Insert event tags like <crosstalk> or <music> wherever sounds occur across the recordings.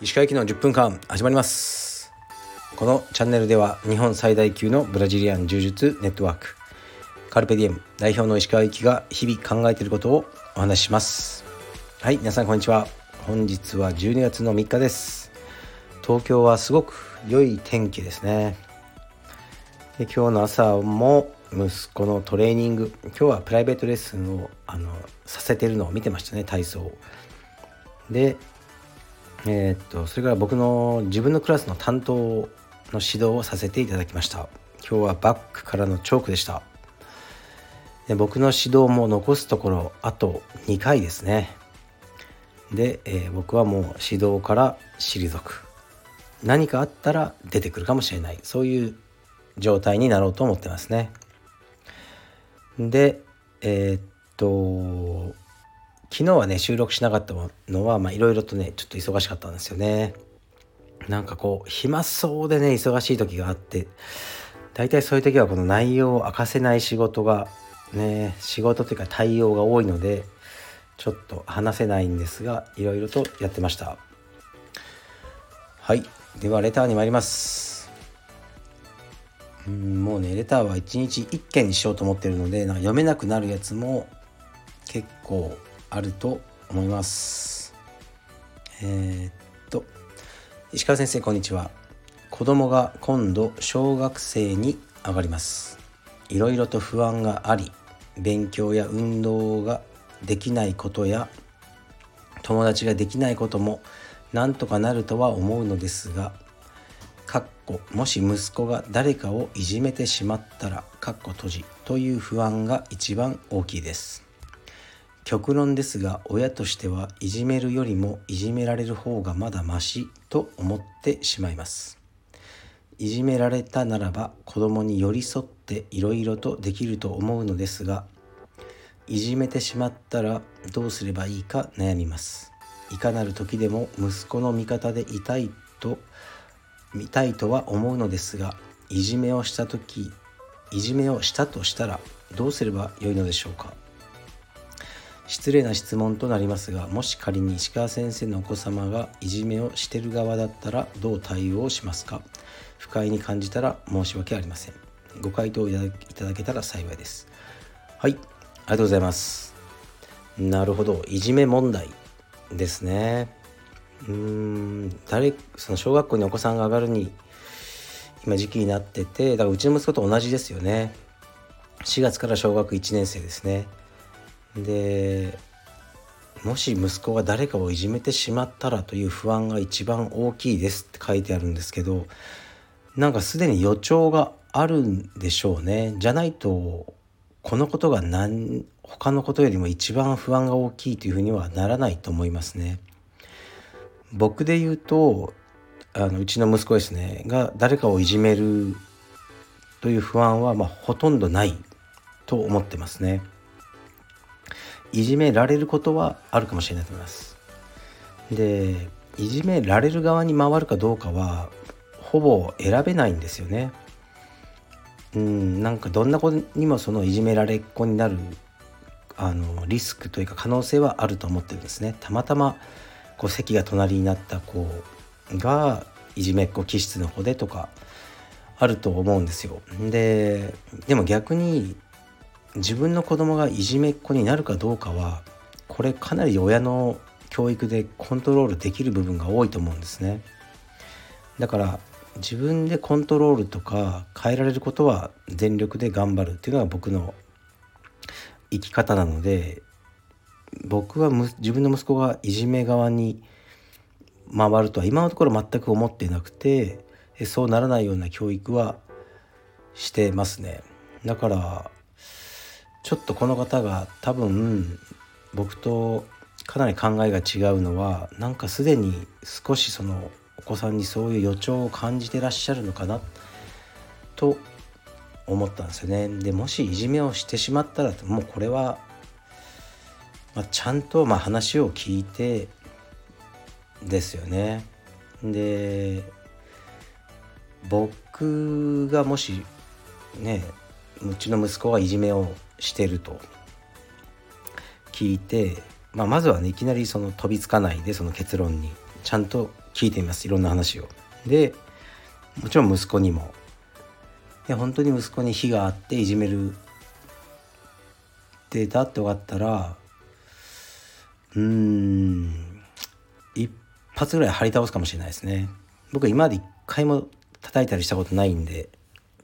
石川行きの10分間始まります。このチャンネルでは日本最大級のブラジリアン柔術ネットワーク。カルペディエム代表の石川行きが日々考えていることをお話しします。はい皆さんこんにちは。本日は12月の3日です。東京はすごく良い天気ですねで今日の朝も息子のトレーニング今日はプライベートレッスンをあのさせてるのを見てましたね体操でえー、っとそれから僕の自分のクラスの担当の指導をさせていただきました。今日はバックからのチョークでした。で僕の指導も残すところあと2回ですね。で、えー、僕はもう指導から退く。何かあったら出てくるかもしれない。そういう状態になろうと思ってますね。でえー、っと昨日はね収録しなかったのはいろいろとねちょっと忙しかったんですよね。なんかこう暇そうでね忙しい時があって大体そういう時はこの内容を明かせない仕事がね仕事というか対応が多いのでちょっと話せないんですがいろいろとやってました。はい。ではレターに参ります。うんもうねレターは1日1件にしようと思ってるのでなんか読めなくなるやつも結構あると思います。えー、っと石川先生こんにちは。子供が今度小学生に上がります。いろいろと不安があり勉強や運動ができないことや友達ができないこともなんとかなるとは思うのですがかっこもし息子が誰かをいじめてしまったらかっこ閉じという不安が一番大きいです。極論ですが親としてはいじめるよりもいじめられる方がまだましと思ってしまいます。いじめられたならば子供に寄り添っていろいろとできると思うのですがいじめてしまったらどうすればいいか悩みます。いかなる時でも息子の味方でいたいと見たいとは思うのですがいじめをした時いじめをしたとしたらどうすればよいのでしょうか？失礼な質問となりますがもし仮に石川先生のお子様がいじめをしてる側だったらどう対応しますか？不快に感じたら申し訳ありません。ご回答いただけたら幸いです。はいありがとうございます。なるほど。いじめ問題ですね。うん誰その小学校にお子さんが上がるに今時期になっててだからうちの息子と同じですよね。4月から小学1年生ですね。でもし息子が誰かをいじめてしまったらという不安が一番大きいですって書いてあるんですけどなんかすでに予兆があるんでしょうね。じゃないとこのことが何他のことよりも一番不安が大きいというふうにはならないと思いますね。僕で言うとあのうちの息子ですねが誰かをいじめるという不安はまあほとんどないと思ってますね。いじめられることはあるかもしれないと思います。でいじめられる側に回るかどうかはほぼ選べないんですよね。うんなんかどんな子にもそのいじめられっ子になるあのリスクというか可能性はあると思ってるんですねたまたまこう席が隣になった子がいじめっ子気質の子でとかあると思うんですよ。ででも逆に自分の子供がいじめっ子になるかどうかはこれかなり親の教育でコントロールできる部分が多いと思うんですね。だから自分でコントロールとか変えられることは全力で頑張るっていうのが僕の生き方なので僕は自分の息子がいじめ側に回るとは今のところ全く思っていなくてそうならないような教育はしてますねだからちょっとこの方が多分僕とかなり考えが違うのはなんかすでに少しそのお子さんにそういう予兆を感じてらっしゃるのかなと思ったんですよね。でもしいじめをしてしまったらもうこれは、まあ、ちゃんとまあ話を聞いてですよね。で僕がもしねうちの息子がいじめをしてると聞いて、まあ、まずはねいきなりその飛びつかないでその結論にちゃんと聞いてみますいろんな話を。でもちろん息子にもいや本当に息子に非があっていじめるってだって分かったらうん。一発ぐらい張り倒すかもしれないですね。僕今まで一回も叩いたりしたことないんで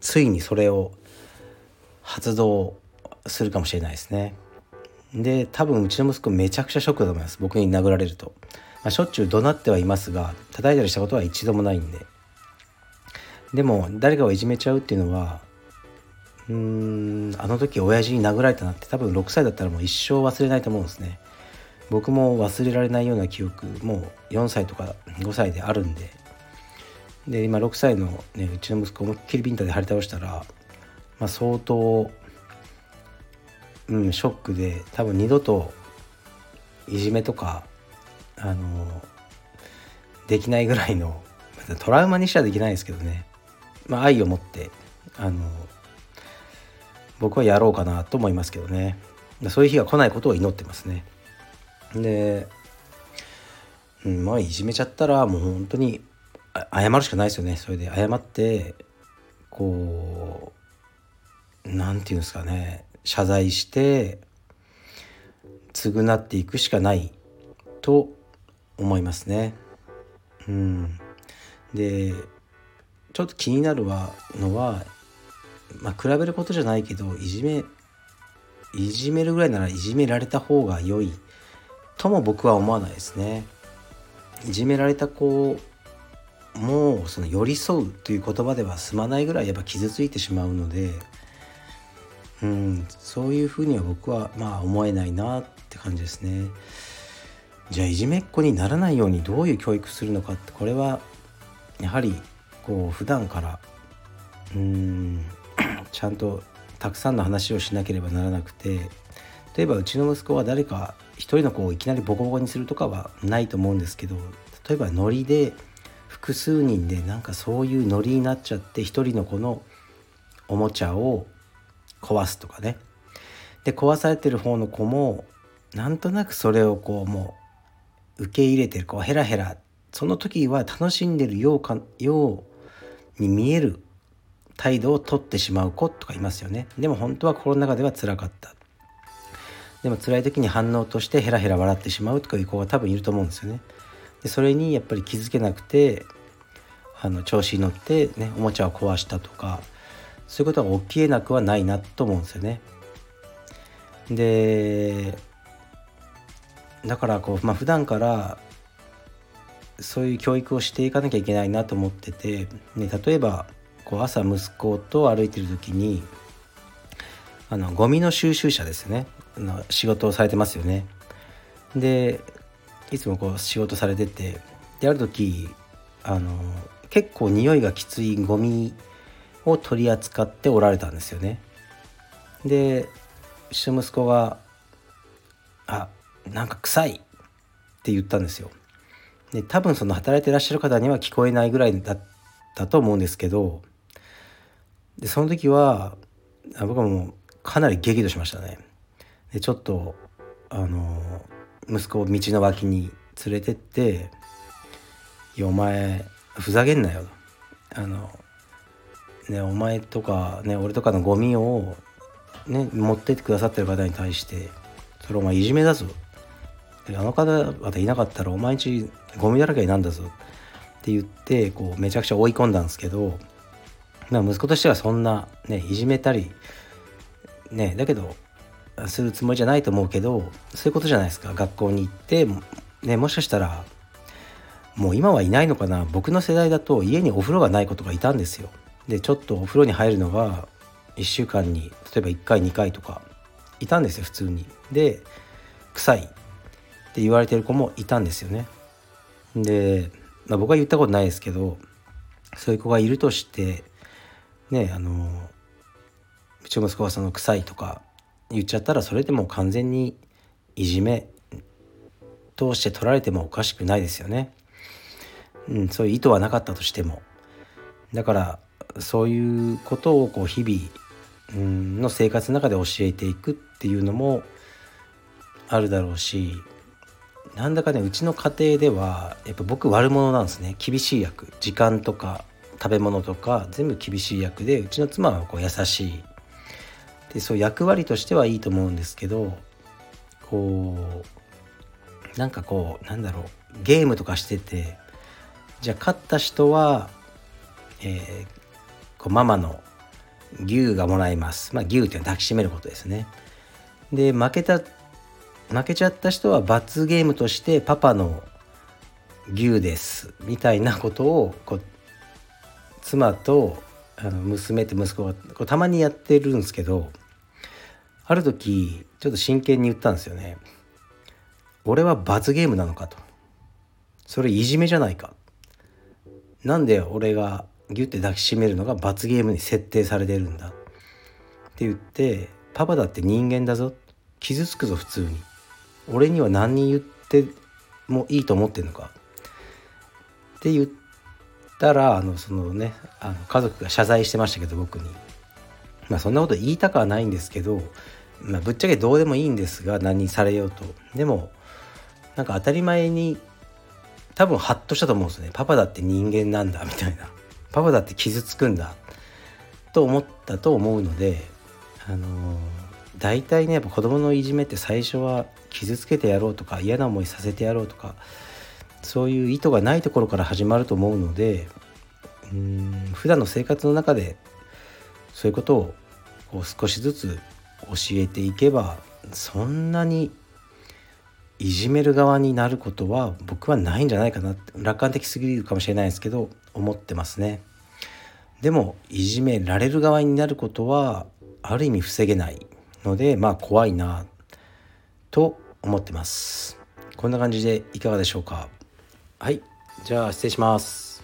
ついにそれを発動するかもしれないですね。で多分うちの息子めちゃくちゃショックだと思います。僕に殴られると、まあ、しょっちゅう怒鳴ってはいますが叩いたりしたことは一度もないんで。でも誰かをいじめちゃうっていうのはうーんあの時親父に殴られたなって多分6歳だったらもう一生忘れないと思うんですね。僕も忘れられないような記憶もう4歳とか5歳であるんで。で今6歳の、ね、うちの息子思いっきりビンタで張り倒したら、まあ、相当うん、ショックで多分二度といじめとかあのできないぐらいの <laughs> トラウマにしてはできないですけどね、まあ、愛を持ってあの僕はやろうかなと思いますけどね。そういう日が来ないことを祈ってますね。で、うん、まあいじめちゃったらもう本当に謝るしかないですよね。それで謝ってこう何て言うんですかね。謝罪して償っていくしかないと思いますね。うん、でちょっと気になるのは、まあ、比べることじゃないけどいじめいじめるぐらいならいじめられた方が良いとも僕は思わないですね。いじめられた子もその寄り添うという言葉では済まないぐらいやっぱ傷ついてしまうのでうん、そういうふうには僕はまあ思えないなって感じですね。じゃあいじめっ子にならないようにどういう教育するのかってこれはやはりこう普段からうん <clears throat> ちゃんとたくさんの話をしなければならなくて例えばうちの息子は誰か一人の子をいきなりボコボコにするとかはないと思うんですけど例えばノリで複数人でなんかそういうノリになっちゃって一人の子のおもちゃを壊すとかね。で壊されてる方の子もなんとなくそれをこうもう受け入れてるこうヘラヘラその時は楽しんでるようかように見える態度をとってしまう子とかいますよね。でも本当は心の中では辛かった。でも辛い時に反応としてヘラヘラ笑ってしまうとかいう子が多分いると思うんですよねでそれにやっぱり気づけなくてあの調子に乗ってねおもちゃを壊したとかそういうことが起きえなくはないなと思うんですよね。でだからこう、まあ、普段からそういう教育をしていかなきゃいけないなと思ってて、ね、例えばこう朝息子と歩いてる時にあのゴミの収集車ですねの仕事をされてますよね。でいつもこう仕事されててである時あの結構匂いがきついゴミを取り扱っておられたんですよね。で下息子が「あなんか臭い」って言ったんですよ。で多分その働いてらっしゃる方には聞こえないぐらいだったと思うんですけどでその時は僕はもうかなり激怒しましたね。でちょっとあの息子を道の脇に連れてって「いやお前ふざけんなよ」あのね、お前とか、ね、俺とかのゴミを、ね、持ってってくださってる方に対してそれお前いじめだぞ。あの方々いなかったらお前んちゴミだらけになんだぞ。って言ってこうめちゃくちゃ追い込んだんですけど、息子としてはそんな、ね、いじめたり、ね、だけどするつもりじゃないと思うけどそういうことじゃないですか学校に行って、ね、もしかしたらもう今はいないのかな僕の世代だと家にお風呂がない子とかいたんですよ。でちょっとお風呂に入るのが1週間に例えば1回2回とかいたんですよ普通に。で臭いって言われてる子もいたんですよね。で、まあ、僕は言ったことないですけどそういう子がいるとしてねあのうちの息子がその臭いとか言っちゃったらそれでもう完全にいじめとして取られてもおかしくないですよね。うん、そういう意図はなかったとしても。だからそういうことをこう日々うんの生活の中で教えていくっていうのもあるだろうしなんだかねうちの家庭ではやっぱ僕悪者なんですね厳しい役時間とか食べ物とか全部厳しい役でうちの妻はこう優しいでそう役割としてはいいと思うんですけどこうなんかこうなんだろうゲームとかしててじゃあ勝った人は、えー、こうママの牛がもらえます。まあ牛っていうのは抱きしめることですね。で負けた負けちゃった人は罰ゲームとしてパパの牛ですみたいなことをこう妻とあの娘と息子がこうたまにやってるんですけどある時ちょっと真剣に言ったんですよね。俺は罰ゲームなのかと。それいじめじゃないか。なんで俺がギュッて抱きしめるのが罰ゲームに設定されてるんだって言ってパパだって人間だぞ傷つくぞ普通に俺には何人言ってもいいと思ってんのかって言ったらあのそのねあの家族が謝罪してましたけど僕にまあそんなこと言いたくはないんですけど、まあ、ぶっちゃけどうでもいいんですが何されようと。でもなんか当たり前に多分ハッとしたと思うんですね。パパだって人間なんだみたいな。パパだって傷つくんだと思ったと思うのであのー、大体ねやっぱ子供のいじめって最初は傷つけてやろうとか嫌な思いさせてやろうとかそういう意図がないところから始まると思うのでうん普段の生活の中でそういうことをこう少しずつ教えていけばそんなにいじめる側になることは僕はないんじゃないかな。って楽観的すぎるかもしれないですけど思ってますね。でもいじめられる側になることはある意味防げないのでまあ怖いなと思ってます。こんな感じでいかがでしょうか。はいじゃあ失礼します。